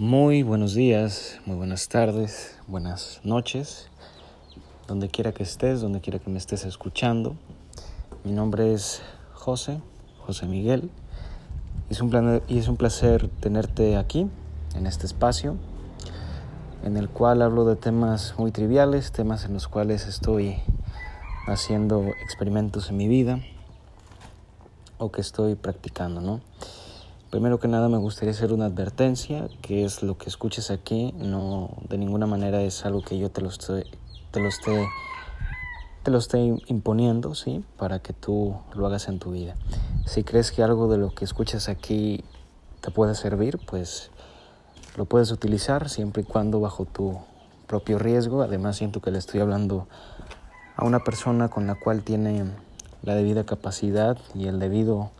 Muy buenos días, muy buenas tardes, buenas noches, donde quiera que estés, donde quiera que me estés escuchando. Mi nombre es José, José Miguel, es un, y es un placer tenerte aquí, en este espacio, en el cual hablo de temas muy triviales, temas en los cuales estoy haciendo experimentos en mi vida o que estoy practicando, ¿no? Primero que nada me gustaría hacer una advertencia, que es lo que escuches aquí, no de ninguna manera es algo que yo te lo estoy, te lo esté, te lo esté imponiendo, ¿sí? Para que tú lo hagas en tu vida. Si crees que algo de lo que escuchas aquí te puede servir, pues lo puedes utilizar siempre y cuando bajo tu propio riesgo. Además siento que le estoy hablando a una persona con la cual tiene la debida capacidad y el debido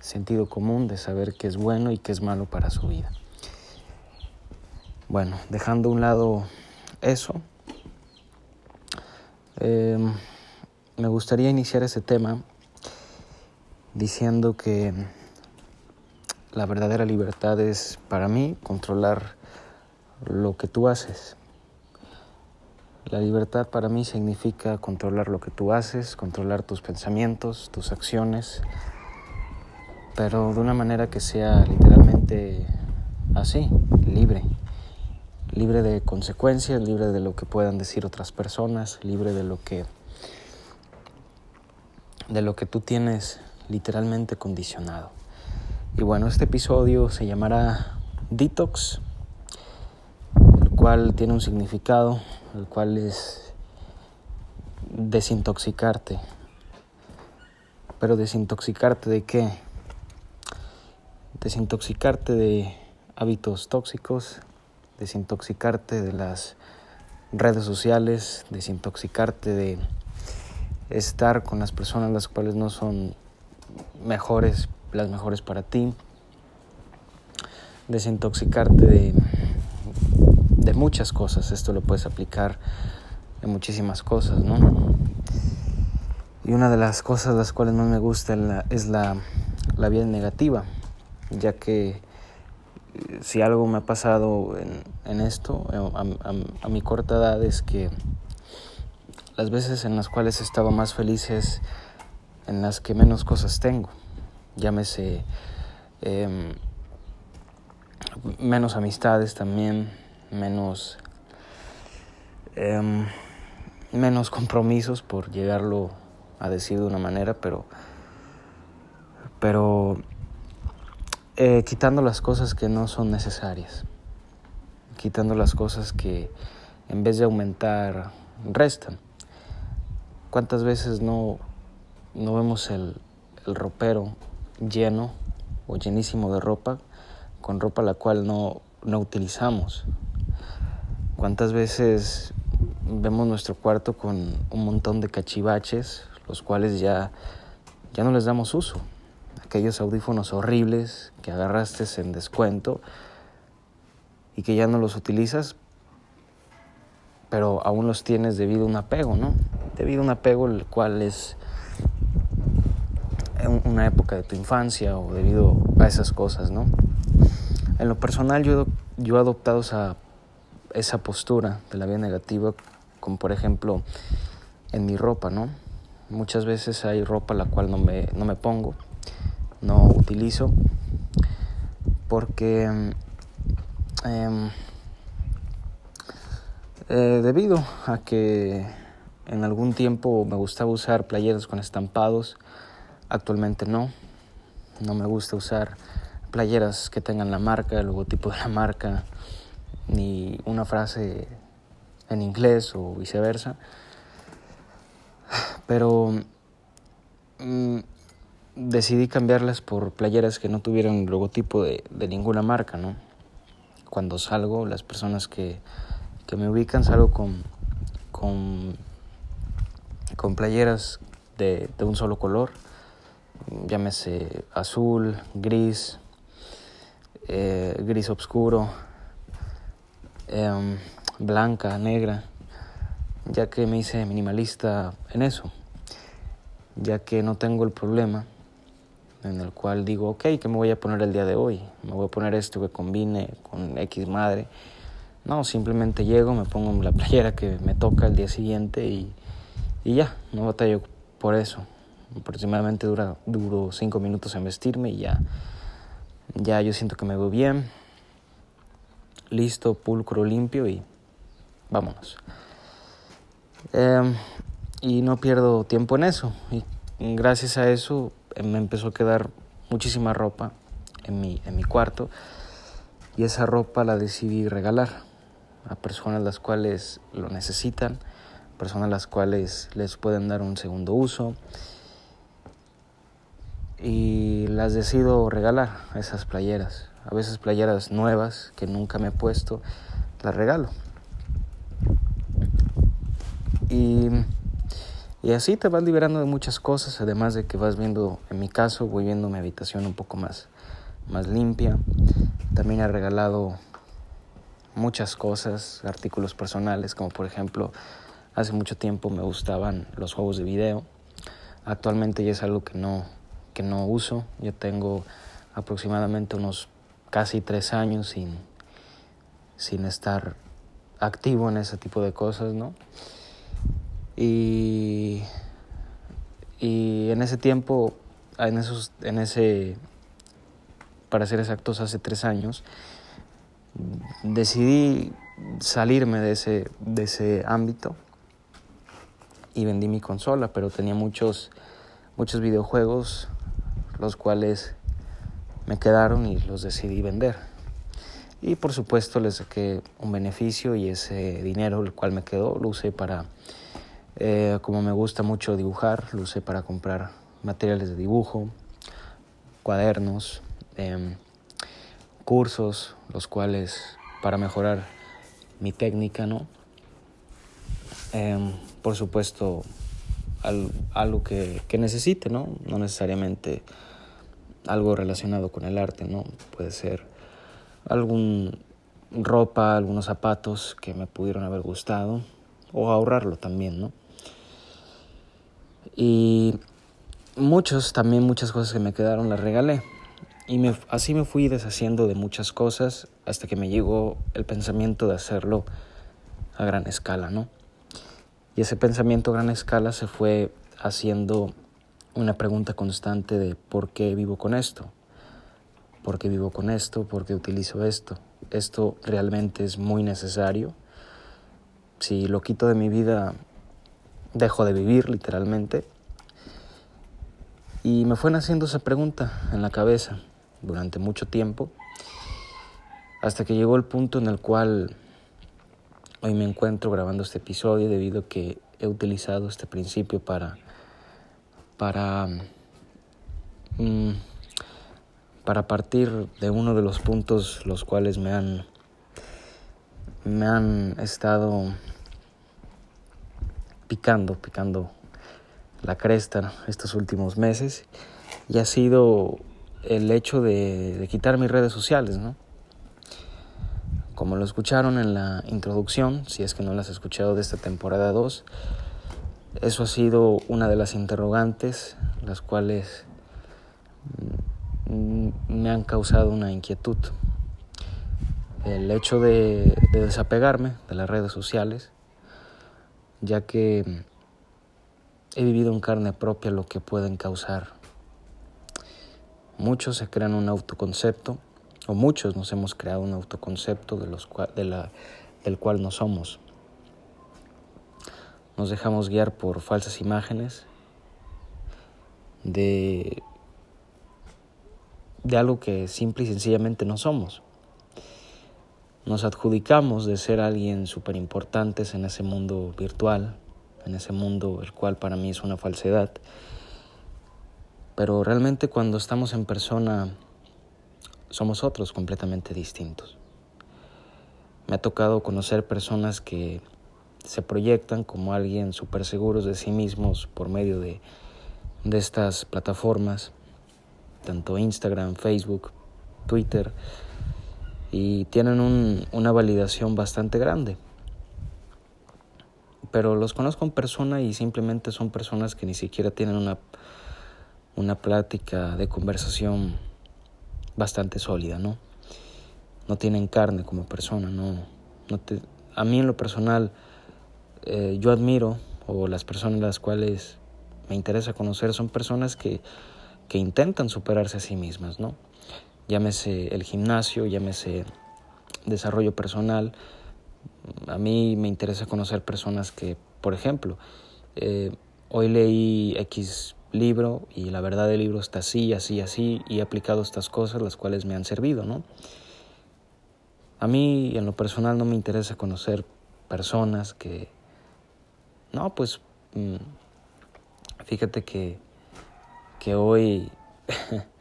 sentido común de saber qué es bueno y qué es malo para su vida. Bueno, dejando a un lado eso, em, me gustaría iniciar ese tema diciendo que la verdadera libertad es para mí controlar lo que tú haces. La libertad para mí significa controlar lo que tú haces, controlar tus pensamientos, tus acciones, pero de una manera que sea literalmente así, libre, libre de consecuencias, libre de lo que puedan decir otras personas, libre de lo que de lo que tú tienes literalmente condicionado. Y bueno, este episodio se llamará Detox, el cual tiene un significado, el cual es desintoxicarte. Pero desintoxicarte de qué? Desintoxicarte de hábitos tóxicos, desintoxicarte de las redes sociales, desintoxicarte de estar con las personas las cuales no son mejores, las mejores para ti, desintoxicarte de, muchas cosas, esto lo puedes aplicar en muchísimas cosas, ¿no? Y una de las cosas las cuales más me gusta es la, la vida negativa ya que eh, si algo me ha pasado en, esto, eh, a, mi corta edad, es que las veces en las cuales he estado más feliz es en las que menos cosas tengo. Llámese em, menos amistades también, menos, em, menos compromisos, por llegarlo a decir de una manera, pero, pero eh, quitando las cosas que no son necesarias, quitando las cosas que en vez de aumentar restan. ¿Cuántas veces no, no vemos el, el ropero lleno o llenísimo de ropa con ropa la cual no, no utilizamos? ¿Cuántas veces vemos nuestro cuarto con un montón de cachivaches, los cuales ya, ya no les damos uso? Aquellos audífonos horribles que agarraste en descuento y que ya no los utilizas, pero aún los tienes debido a un apego, ¿no? Debido a un apego el cual es una época de tu infancia o debido a esas cosas, ¿no? En lo personal yo, yo he adoptado esa, esa postura de la vida negativa, como por ejemplo en mi ropa, ¿no? Muchas veces hay ropa la cual no me, no me pongo no utilizo porque em, eh, debido a que en algún tiempo me gustaba usar playeras con estampados, actualmente no, no me gusta usar playeras que tengan la marca, el logotipo de la marca, ni una frase en inglés o viceversa. Pero mm, decidí cambiarlas por playeras que no tuvieran logotipo de, ninguna marca, ¿no? Cuando salgo, las personas que, me ubican salgo con, con, con playeras de, un solo color, llámese azul, gris, eh, gris oscuro, em, blanca, negra, ya que me hice minimalista en eso, ya que no tengo el problema en el cual digo, ok, ¿qué me voy a poner el día de hoy? Me voy a poner esto que combine con X madre. No, simplemente llego, me pongo la playera que me toca el día siguiente y, y ya, no batallo por eso. Aproximadamente dura, duro cinco minutos en vestirme y ya, ya yo siento que me veo bien, listo, pulcro, limpio y vámonos. Em, y no pierdo tiempo en eso. Y gracias a eso me empezó a quedar muchísima ropa en mi, en mi cuarto y esa ropa la decidí regalar a personas las cuales lo necesitan, personas las cuales les pueden dar un segundo uso y las decido regalar esas playeras. A veces playeras nuevas que nunca me he puesto, las regalo. Y, y así te vas liberando de muchas cosas, además de que vas viendo, en mi caso, voy viendo mi habitación un poco más, más limpia. También he regalado muchas cosas, artículos personales, como por ejemplo, hace mucho tiempo me gustaban los juegos de video. Actualmente ya es algo que no, que no uso. Yo tengo aproximadamente unos casi tres años sin, sin estar activo en ese tipo de cosas, ¿no? Y, y en ese tiempo, en, esos, en ese, para ser exactos, hace tres años, decidí salirme de ese, de ese ámbito y vendí mi consola, pero tenía muchos, muchos videojuegos los cuales me quedaron y los decidí vender. Y por supuesto les saqué un beneficio y ese dinero, el cual me quedó, lo usé para, eh, como me gusta mucho dibujar, lo usé para comprar materiales de dibujo, cuadernos, em, cursos, los cuales para mejorar mi técnica, ¿no? Em, por supuesto, algo que, que necesite, ¿no? No necesariamente algo relacionado con el arte, ¿no? Puede ser algún ropa, algunos zapatos que me pudieron haber gustado o ahorrarlo también, ¿no? Y muchos, también muchas cosas que me quedaron las regalé. Y me, así me fui deshaciendo de muchas cosas hasta que me llegó el pensamiento de hacerlo a gran escala, ¿no? Y ese pensamiento a gran escala se fue haciendo una pregunta constante de por qué vivo con esto, por qué vivo con esto, por qué utilizo esto. Esto realmente es muy necesario. Si lo quito de mi vida, dejo de vivir literalmente. Y me fue naciendo esa pregunta en la cabeza durante mucho tiempo, hasta que llegó el punto en el cual hoy me encuentro grabando este episodio debido a que he utilizado este principio para para, mm, para partir de uno de los puntos los cuales me han, me han estado picando, picando la cresta estos últimos meses y ha sido el hecho de, de quitar mis redes sociales, ¿no? Como lo escucharon en la introducción, si es que no las has escuchado de esta temporada 2, eso ha sido una de las interrogantes, las cuales mm, me han causado una inquietud. El hecho de, desapegarme de las redes sociales, ya que he vivido en carne propia lo que pueden causar. Muchos se crean un autoconcepto, o muchos nos hemos creado un autoconcepto de los del cual no somos nos dejamos guiar por falsas imágenes de, de algo que simple y sencillamente no somos. Nos adjudicamos de ser alguien súper importantes en ese mundo virtual, en ese mundo el cual para mí es una falsedad. Pero realmente cuando estamos en persona somos otros completamente distintos. Me ha tocado conocer personas que se proyectan como alguien súper seguros de sí mismos por medio de, de estas plataformas, tanto Instagram, Facebook, Twitter, y tienen un, una validación bastante grande. Pero los conozco en persona y simplemente son personas que ni siquiera tienen una, una plática de conversación bastante sólida, ¿no? No tienen carne como persona, no, a mí en lo personal eh, yo admiro o las personas las cuales me interesa conocer son personas que, que intentan superarse a sí mismas, ¿no? Llámese el gimnasio, llámese desarrollo personal. A mí me interesa conocer personas que, por ejemplo, eh, hoy leí X libro y la verdad del libro está así, así, así y he aplicado estas cosas las cuales me han servido, ¿no? A mí en lo personal no me interesa conocer personas que, no, pues mm, fíjate que, que hoy,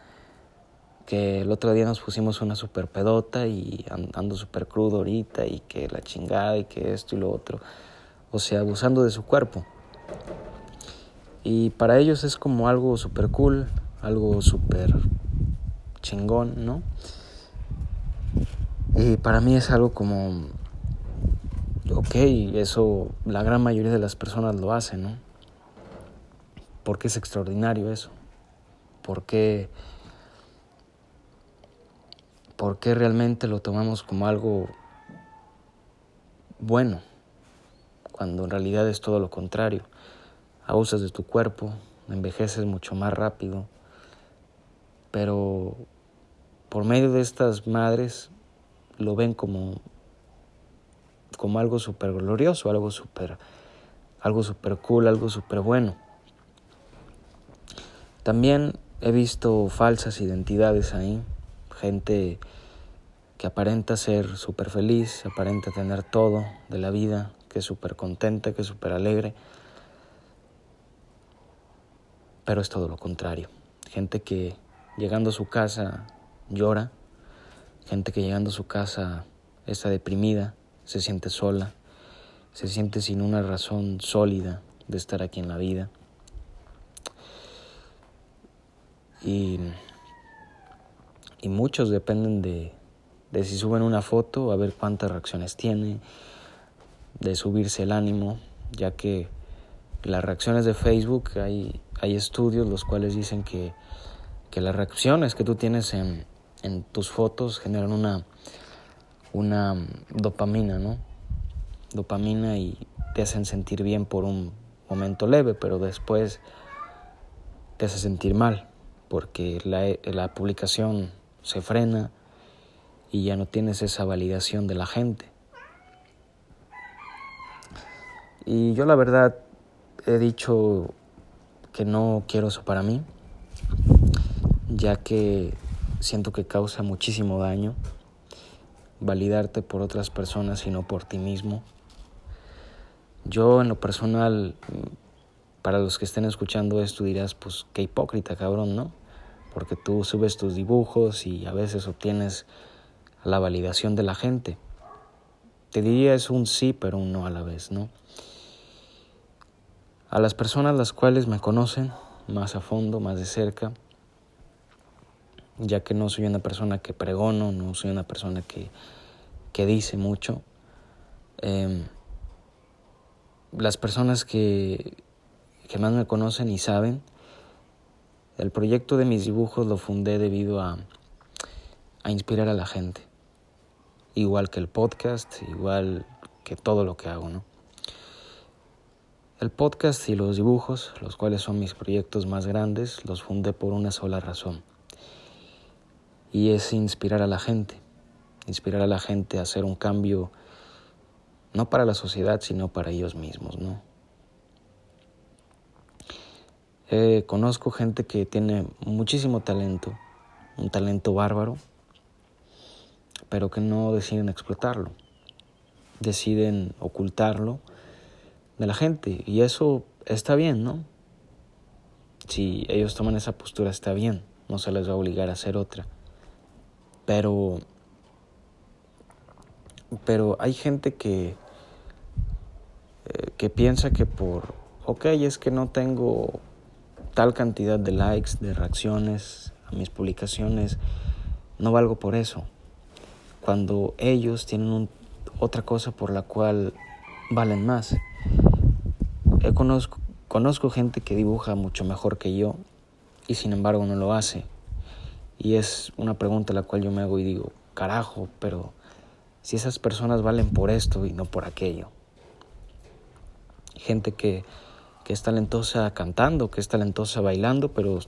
que el otro día nos pusimos una super pedota y ando super crudo ahorita y que la chingada y que esto y lo otro, o sea, abusando de su cuerpo. Y para ellos es como algo super cool, algo super chingón, ¿no? Y para mí es algo como, ok, eso la gran mayoría de las personas lo hacen, ¿no? Porque es extraordinario eso. Porque, porque realmente lo tomamos como algo bueno, cuando en realidad es todo lo contrario abusas de tu cuerpo, envejeces mucho más rápido, pero por medio de estas madres lo ven como, como algo súper glorioso, algo súper algo super cool, algo súper bueno. También he visto falsas identidades ahí, gente que aparenta ser súper feliz, aparenta tener todo de la vida, que es súper contenta, que es súper alegre, pero es todo lo contrario. Gente que llegando a su casa llora, gente que llegando a su casa está deprimida, se siente sola, se siente sin una razón sólida de estar aquí en la vida. Y, y muchos dependen de, de si suben una foto, a ver cuántas reacciones tiene, de subirse el ánimo, ya que las reacciones de Facebook hay hay estudios los cuales dicen que, que las reacciones que tú tienes en, en tus fotos generan una, una dopamina, ¿no? Dopamina y te hacen sentir bien por un momento leve, pero después te hace sentir mal porque la, la publicación se frena y ya no tienes esa validación de la gente. Y yo la verdad he dicho que no quiero eso para mí, ya que siento que causa muchísimo daño validarte por otras personas y no por ti mismo. Yo en lo personal, para los que estén escuchando esto dirás, pues qué hipócrita, cabrón, ¿no? Porque tú subes tus dibujos y a veces obtienes la validación de la gente. Te diría es un sí, pero un no a la vez, ¿no? a las personas las cuales me conocen más a fondo, más de cerca, ya que no soy una persona que pregono, no soy una persona que, que dice mucho. Em, las personas que, que más me conocen y saben, el proyecto de mis dibujos lo fundé debido a, a inspirar a la gente, igual que el podcast, igual que todo lo que hago, ¿no? El podcast y los dibujos, los cuales son mis proyectos más grandes, los fundé por una sola razón. Y es inspirar a la gente, inspirar a la gente a hacer un cambio no para la sociedad, sino para ellos mismos, ¿no? Eh, conozco gente que tiene muchísimo talento, un talento bárbaro, pero que no deciden explotarlo, deciden ocultarlo de la gente. Y eso está bien, ¿no? Si ellos toman esa postura está bien, no se les va a obligar a hacer otra. Pero pero hay gente que eh, que piensa que por ok, es que no tengo tal cantidad de likes, de reacciones a mis publicaciones, no valgo por eso. Cuando ellos tienen otra cosa por la cual valen más. Eh, conozco, conozco gente que dibuja mucho mejor que yo y sin embargo no lo hace. Y es una pregunta la cual yo me hago y digo, carajo, pero si esas personas valen por esto y no por aquello. Gente que, que es talentosa cantando, que es talentosa bailando, pero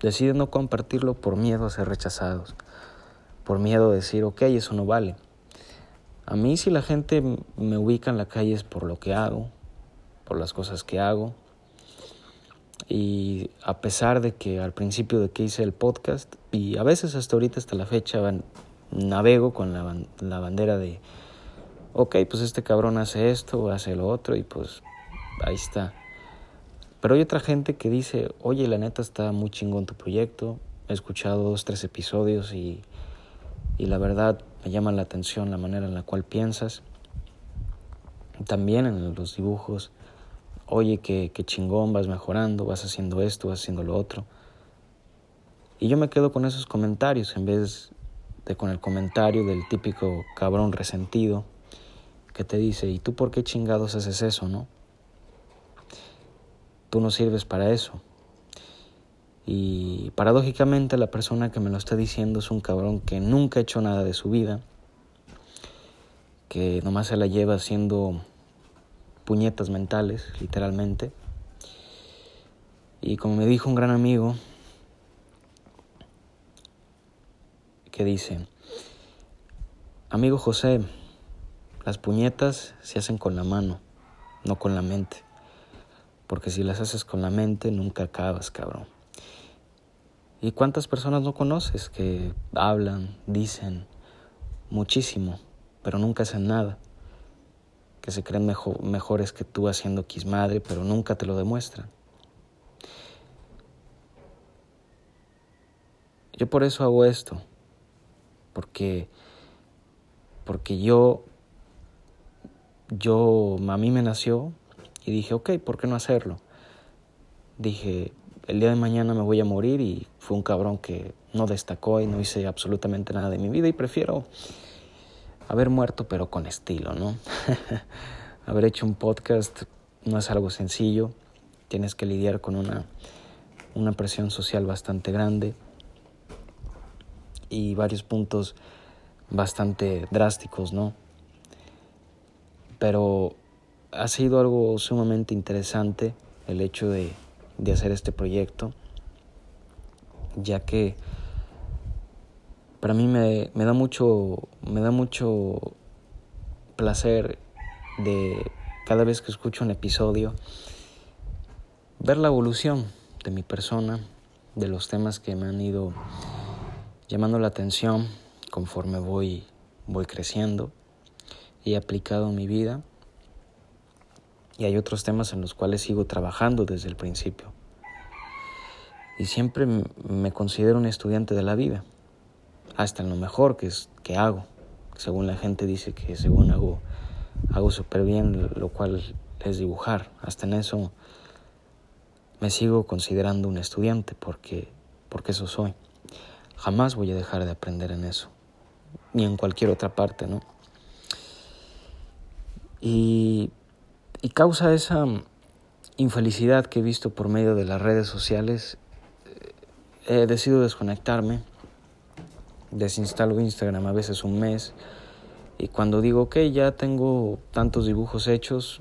decide no compartirlo por miedo a ser rechazados, por miedo a decir, ok, eso no vale. A mí si la gente me ubica en la calle es por lo que hago, por las cosas que hago. Y a pesar de que al principio de que hice el podcast, y a veces hasta ahorita, hasta la fecha, navego con la, la bandera de, ok, pues este cabrón hace esto, hace lo otro, y pues ahí está. Pero hay otra gente que dice, oye, la neta está muy chingón tu proyecto, he escuchado dos, tres episodios y, y la verdad me llama la atención la manera en la cual piensas. También en los dibujos, oye, qué chingón, vas mejorando, vas haciendo esto, vas haciendo lo otro. Y yo me quedo con esos comentarios en vez de con el comentario del típico cabrón resentido que te dice, ¿y tú por qué chingados haces eso, no? Tú no sirves para eso. Y paradójicamente la persona que me lo está diciendo es un cabrón que nunca ha hecho nada de su vida, que nomás se la lleva haciendo puñetas mentales, literalmente. Y como me dijo un gran amigo, que dice, amigo José, las puñetas se hacen con la mano, no con la mente. Porque si las haces con la mente, nunca acabas, cabrón. ¿Y cuántas personas no conoces que hablan, dicen muchísimo, pero nunca hacen nada? Que se creen mejores que tú haciendo quismadre, pero nunca te lo demuestran. Yo por eso hago esto, porque, porque yo, yo, a mí me nació y dije, ok, ¿por qué no hacerlo? Dije, el día de mañana me voy a morir y fue un cabrón que no destacó y no hice absolutamente nada de mi vida y prefiero haber muerto pero con estilo, ¿no? haber hecho un podcast no es algo sencillo, tienes que lidiar con una, una presión social bastante grande y varios puntos bastante drásticos, ¿no? Pero ha sido algo sumamente interesante el hecho de de hacer este proyecto, ya que para mí me, me, da mucho me da mucho placer de cada vez que escucho un episodio ver la evolución de mi persona, de los temas que me han ido llamando la atención conforme voy voy creciendo y aplicado en mi vida y hay otros temas en los cuales sigo trabajando desde el principio. Y siempre me considero un estudiante de la vida, hasta en lo mejor que, es, que hago. Según la gente dice que según hago, hago súper bien, lo cual es dibujar. Hasta en eso me sigo considerando un estudiante porque, porque eso soy. Jamás voy a dejar de aprender en eso, ni en cualquier otra parte, ¿no? Y y causa esa infelicidad que he visto por medio de las redes sociales, eh, he decidido desconectarme, desinstalo Instagram a veces un mes y cuando digo, ok, ya tengo tantos dibujos hechos,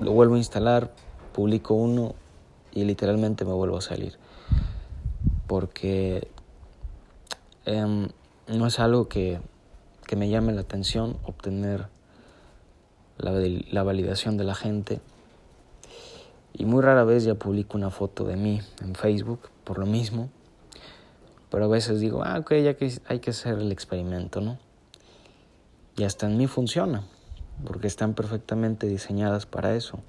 lo vuelvo a instalar, publico uno y literalmente me vuelvo a salir. Porque em, no es algo que, que me llame la atención obtener la, validación de la gente. Y muy rara vez ya publico una foto de mí en Facebook por lo mismo. Pero a veces digo, ah, ok, ya que hay que hacer el experimento, ¿no? Y hasta en mí funciona, porque están perfectamente diseñadas para eso,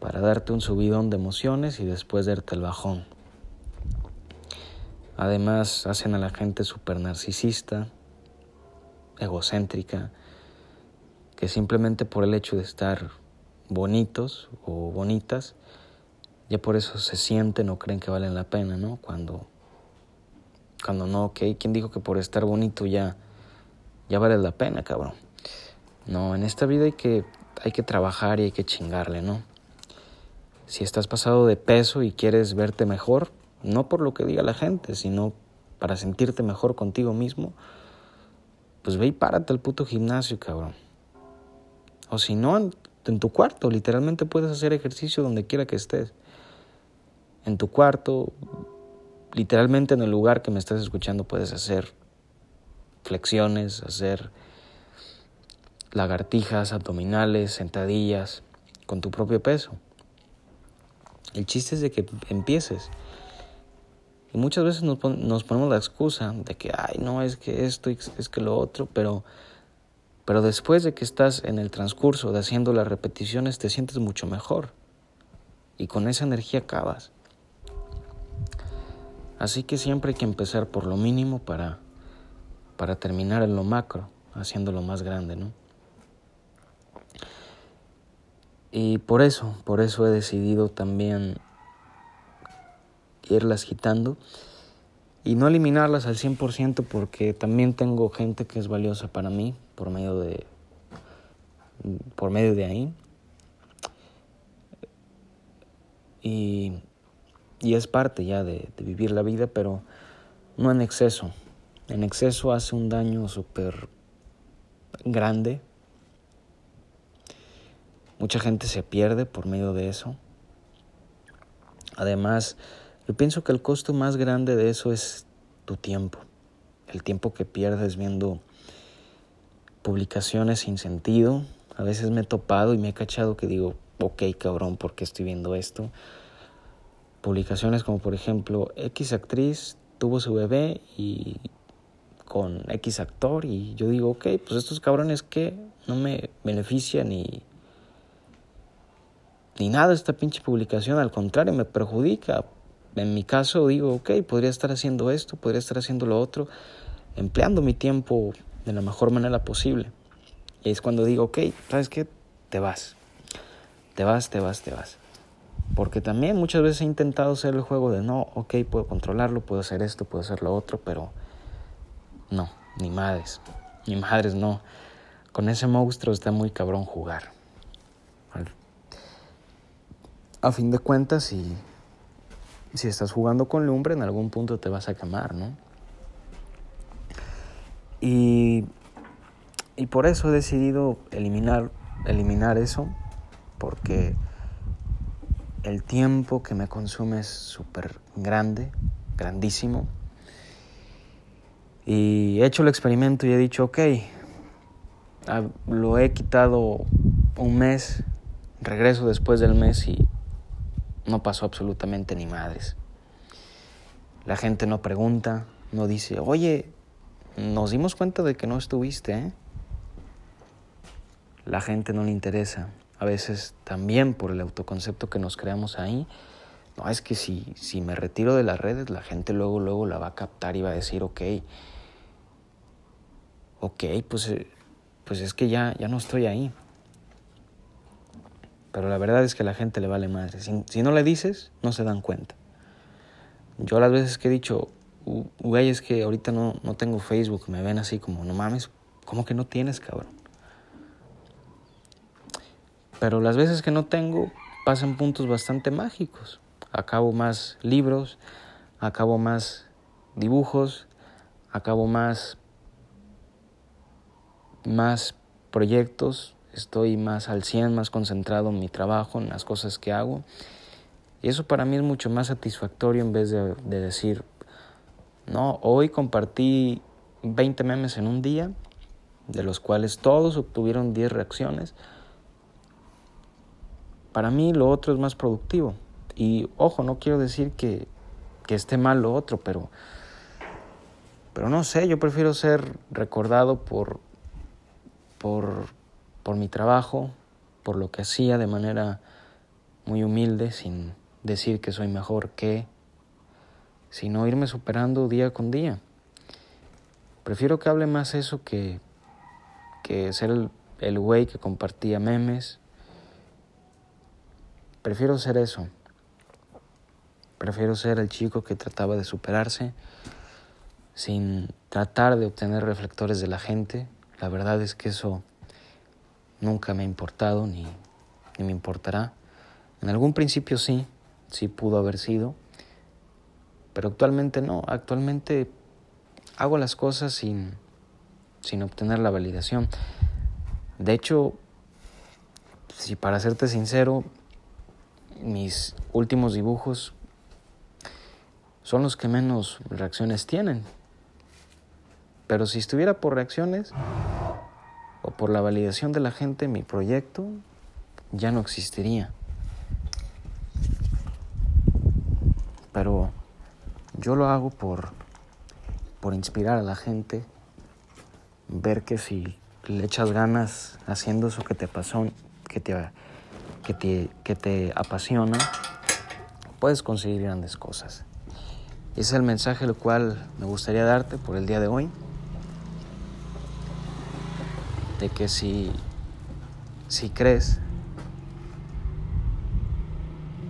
para darte un subidón de emociones y después darte el bajón. Además, hacen a la gente súper narcisista, egocéntrica, que simplemente por el hecho de estar bonitos o bonitas, ya por eso se sienten o creen que valen la pena, ¿no? Cuando, cuando no, ok, ¿quién dijo que por estar bonito ya, ya vale la pena, cabrón? No, en esta vida hay que, hay que trabajar y hay que chingarle, ¿no? Si estás pasado de peso y quieres verte mejor, no por lo que diga la gente, sino para sentirte mejor contigo mismo, pues ve y párate al puto gimnasio, cabrón. O si no, en, tu cuarto, literalmente puedes hacer ejercicio donde quiera que estés. En tu cuarto, literalmente en el lugar que me estás escuchando puedes hacer flexiones, hacer lagartijas, abdominales, sentadillas, con tu propio peso. El chiste es de que empieces. Y muchas veces nos, ponemos la excusa de que, ay, no, es que esto, es que lo otro, pero, pero después de que estás en el transcurso de haciendo las repeticiones, te sientes mucho mejor. Y con esa energía acabas. Así que siempre hay que empezar por lo mínimo para, para terminar en lo macro, haciendo lo más grande, ¿no? Y por eso, por eso he decidido también irlas quitando y no eliminarlas al 100% porque también tengo gente que es valiosa para mí por medio de por medio de ahí. Y, y es parte ya de, de, vivir la vida, pero no en exceso. En exceso hace un daño súper grande Mucha gente se pierde por medio de eso. Además, yo pienso que el costo más grande de eso es tu tiempo. El tiempo que pierdes viendo publicaciones sin sentido. A veces me he topado y me he cachado que digo, ok cabrón, ¿por qué estoy viendo esto? Publicaciones como por ejemplo, X actriz tuvo su bebé y con X actor y yo digo, ok, pues estos cabrones que no me benefician y ni nada esta pinche publicación, al contrario, me perjudica. En mi caso digo, ok, podría estar haciendo esto, podría estar haciendo lo otro, empleando mi tiempo de la mejor manera posible. Y es cuando digo, ok, ¿sabes qué? Te vas. Te vas, te vas, te vas. Porque también muchas veces he intentado hacer el juego de no, ok, puedo controlarlo, puedo hacer esto, puedo hacer lo otro, pero no, ni madres, ni madres no. Con ese monstruo está muy cabrón jugar a fin de cuentas, si, si estás jugando con lumbre, en algún punto te vas a quemar, ¿no? Y, y por eso he decidido eliminar, eliminar eso, porque el tiempo que me consume es súper grande, grandísimo. Y he hecho el experimento y he dicho, ok, ah, lo he quitado un mes, regreso después del mes y no pasó absolutamente ni madres. La gente no pregunta, no dice, oye, nos dimos cuenta de que no estuviste, ¿eh? La gente no le interesa. A veces también por el autoconcepto que nos creamos ahí. No, es que si, si me retiro de las redes, la gente luego, luego la va a captar y va a decir, ok, ok, pues, eh, pues es que ya, ya no estoy ahí. Pero la verdad es que a la gente le vale madre. Si, no le dices, no se dan cuenta. Yo las veces que he dicho, güey, es que ahorita no, no tengo Facebook, me ven así como, no mames, ¿cómo que no tienes, cabrón? Pero las veces que no tengo, pasan puntos bastante mágicos. Acabo más libros, acabo más dibujos, acabo más, más proyectos, estoy más al 100, más concentrado en mi trabajo, en las cosas que hago. Y eso para mí es mucho más satisfactorio en vez de, decir, no, hoy compartí 20 memes en un día, de los cuales todos obtuvieron 10 reacciones. Para mí lo otro es más productivo. Y ojo, no quiero decir que, que esté mal lo otro, pero, pero no sé, yo prefiero ser recordado por, por por mi trabajo, por lo que hacía de manera muy humilde, sin decir que soy mejor que, sino irme superando día con día. Prefiero que hable más eso que, que ser el, el güey que compartía memes. Prefiero ser eso. Prefiero ser el chico que trataba de superarse sin tratar de obtener reflectores de la gente. La verdad es que eso nunca me ha importado ni, ni me importará. En algún principio sí, sí pudo haber sido, Pero actualmente no, actualmente hago las cosas sin, sin obtener la validación. De hecho, si para serte sincero, mis últimos dibujos son los que menos reacciones tienen. Pero si estuviera por reacciones o por la validación de la gente, mi proyecto ya no existiría. Pero yo lo hago por, por inspirar a la gente, ver que si le echas ganas haciendo eso que te pasó, que te, que te, que te apasiona, puedes conseguir grandes cosas. Es el mensaje el cual me gustaría darte por el día de hoy. De que si, si crees,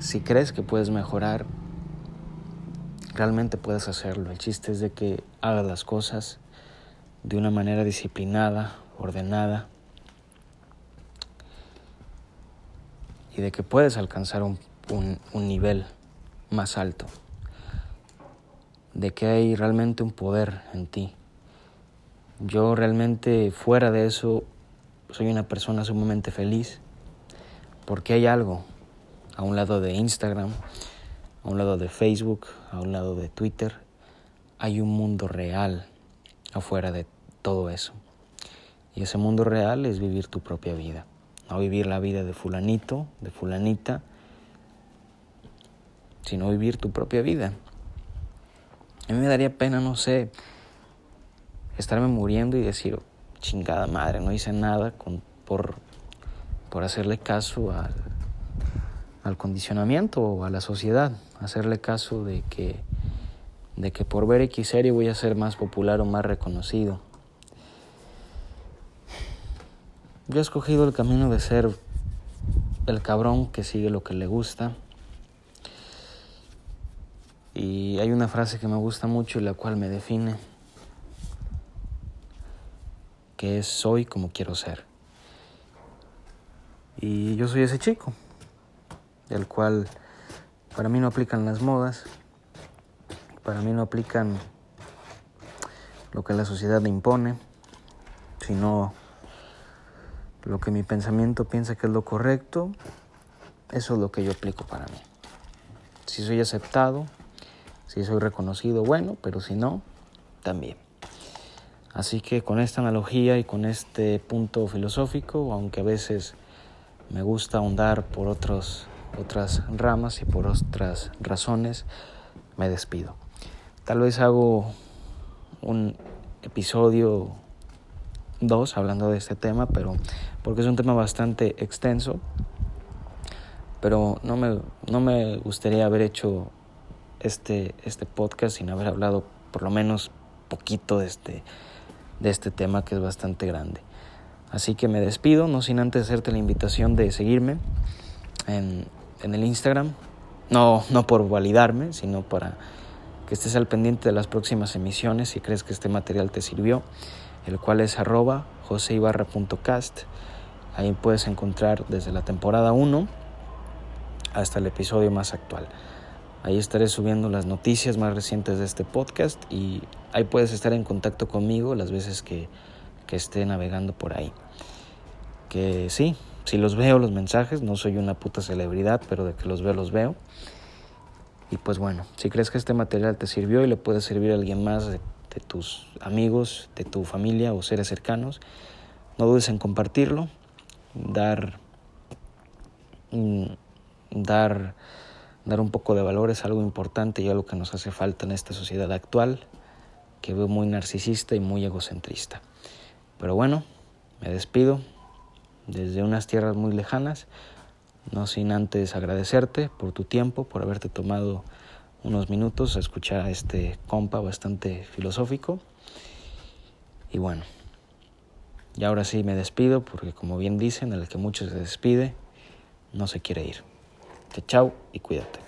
si crees que puedes mejorar, realmente puedes hacerlo. El chiste es de que hagas las cosas de una manera disciplinada, ordenada, y de que puedes alcanzar un, un nivel más alto de que hay realmente un poder en ti. Yo realmente fuera de eso soy una persona sumamente feliz porque hay algo a un lado de Instagram, a un lado de Facebook, a un lado de Twitter, hay un mundo real afuera de todo eso. Y ese mundo real es vivir tu propia vida, no vivir la vida de fulanito, de fulanita, sino vivir tu propia vida. A mí me daría pena, no sé, estarme muriendo y decir, chingada madre, no hice nada con, por, por hacerle caso al, al condicionamiento o a la sociedad, hacerle caso de que, de que por ver X serie voy a ser más popular o más reconocido. Yo he escogido el camino de ser el cabrón que sigue lo que le gusta, y hay una frase que me gusta mucho y la cual me define, que es soy como quiero ser. Y yo soy ese chico, del cual para mí no aplican las modas, para mí no aplican lo que la sociedad impone, sino lo que mi pensamiento piensa que es lo correcto, eso es lo que yo aplico para mí. Si soy aceptado, si soy reconocido, bueno, pero si no, también. Así que con esta analogía y con este punto filosófico, aunque a veces me gusta ahondar por otros, otras ramas y por otras razones, me despido. Tal vez hago un episodio 2 hablando de este tema, pero porque es un tema bastante extenso, pero no me, no me gustaría haber hecho este, este podcast sin haber hablado por lo menos poquito de este, de este tema que es bastante grande. Así que me despido, no sin antes hacerte la invitación de seguirme en, en el Instagram. No, no por validarme, sino para que estés al pendiente de las próximas emisiones si crees que este material te sirvió, el cual es arroba joseibarra.cast. Ahí puedes encontrar desde la temporada 1 hasta el episodio más actual. Ahí estaré subiendo las noticias más recientes de este podcast y ahí puedes estar en contacto conmigo las veces que, que esté navegando por ahí. Que sí, si los veo los mensajes, no soy una puta celebridad, pero de que los veo, los veo. Y pues bueno, si crees que este material te sirvió y le puede servir a alguien más de, tus amigos, de tu familia o seres cercanos, no dudes en compartirlo, dar, mm, dar Dar un poco de valor es algo importante y algo que nos hace falta en esta sociedad actual, que veo muy narcisista y muy egocentrista. Pero bueno, me despido desde unas tierras muy lejanas, no sin antes agradecerte por tu tiempo, por haberte tomado unos minutos a escuchar a este compa bastante filosófico. Y bueno, y ahora sí me despido porque como bien dicen, el que mucho se despide, no se quiere ir. Chao y cuídate.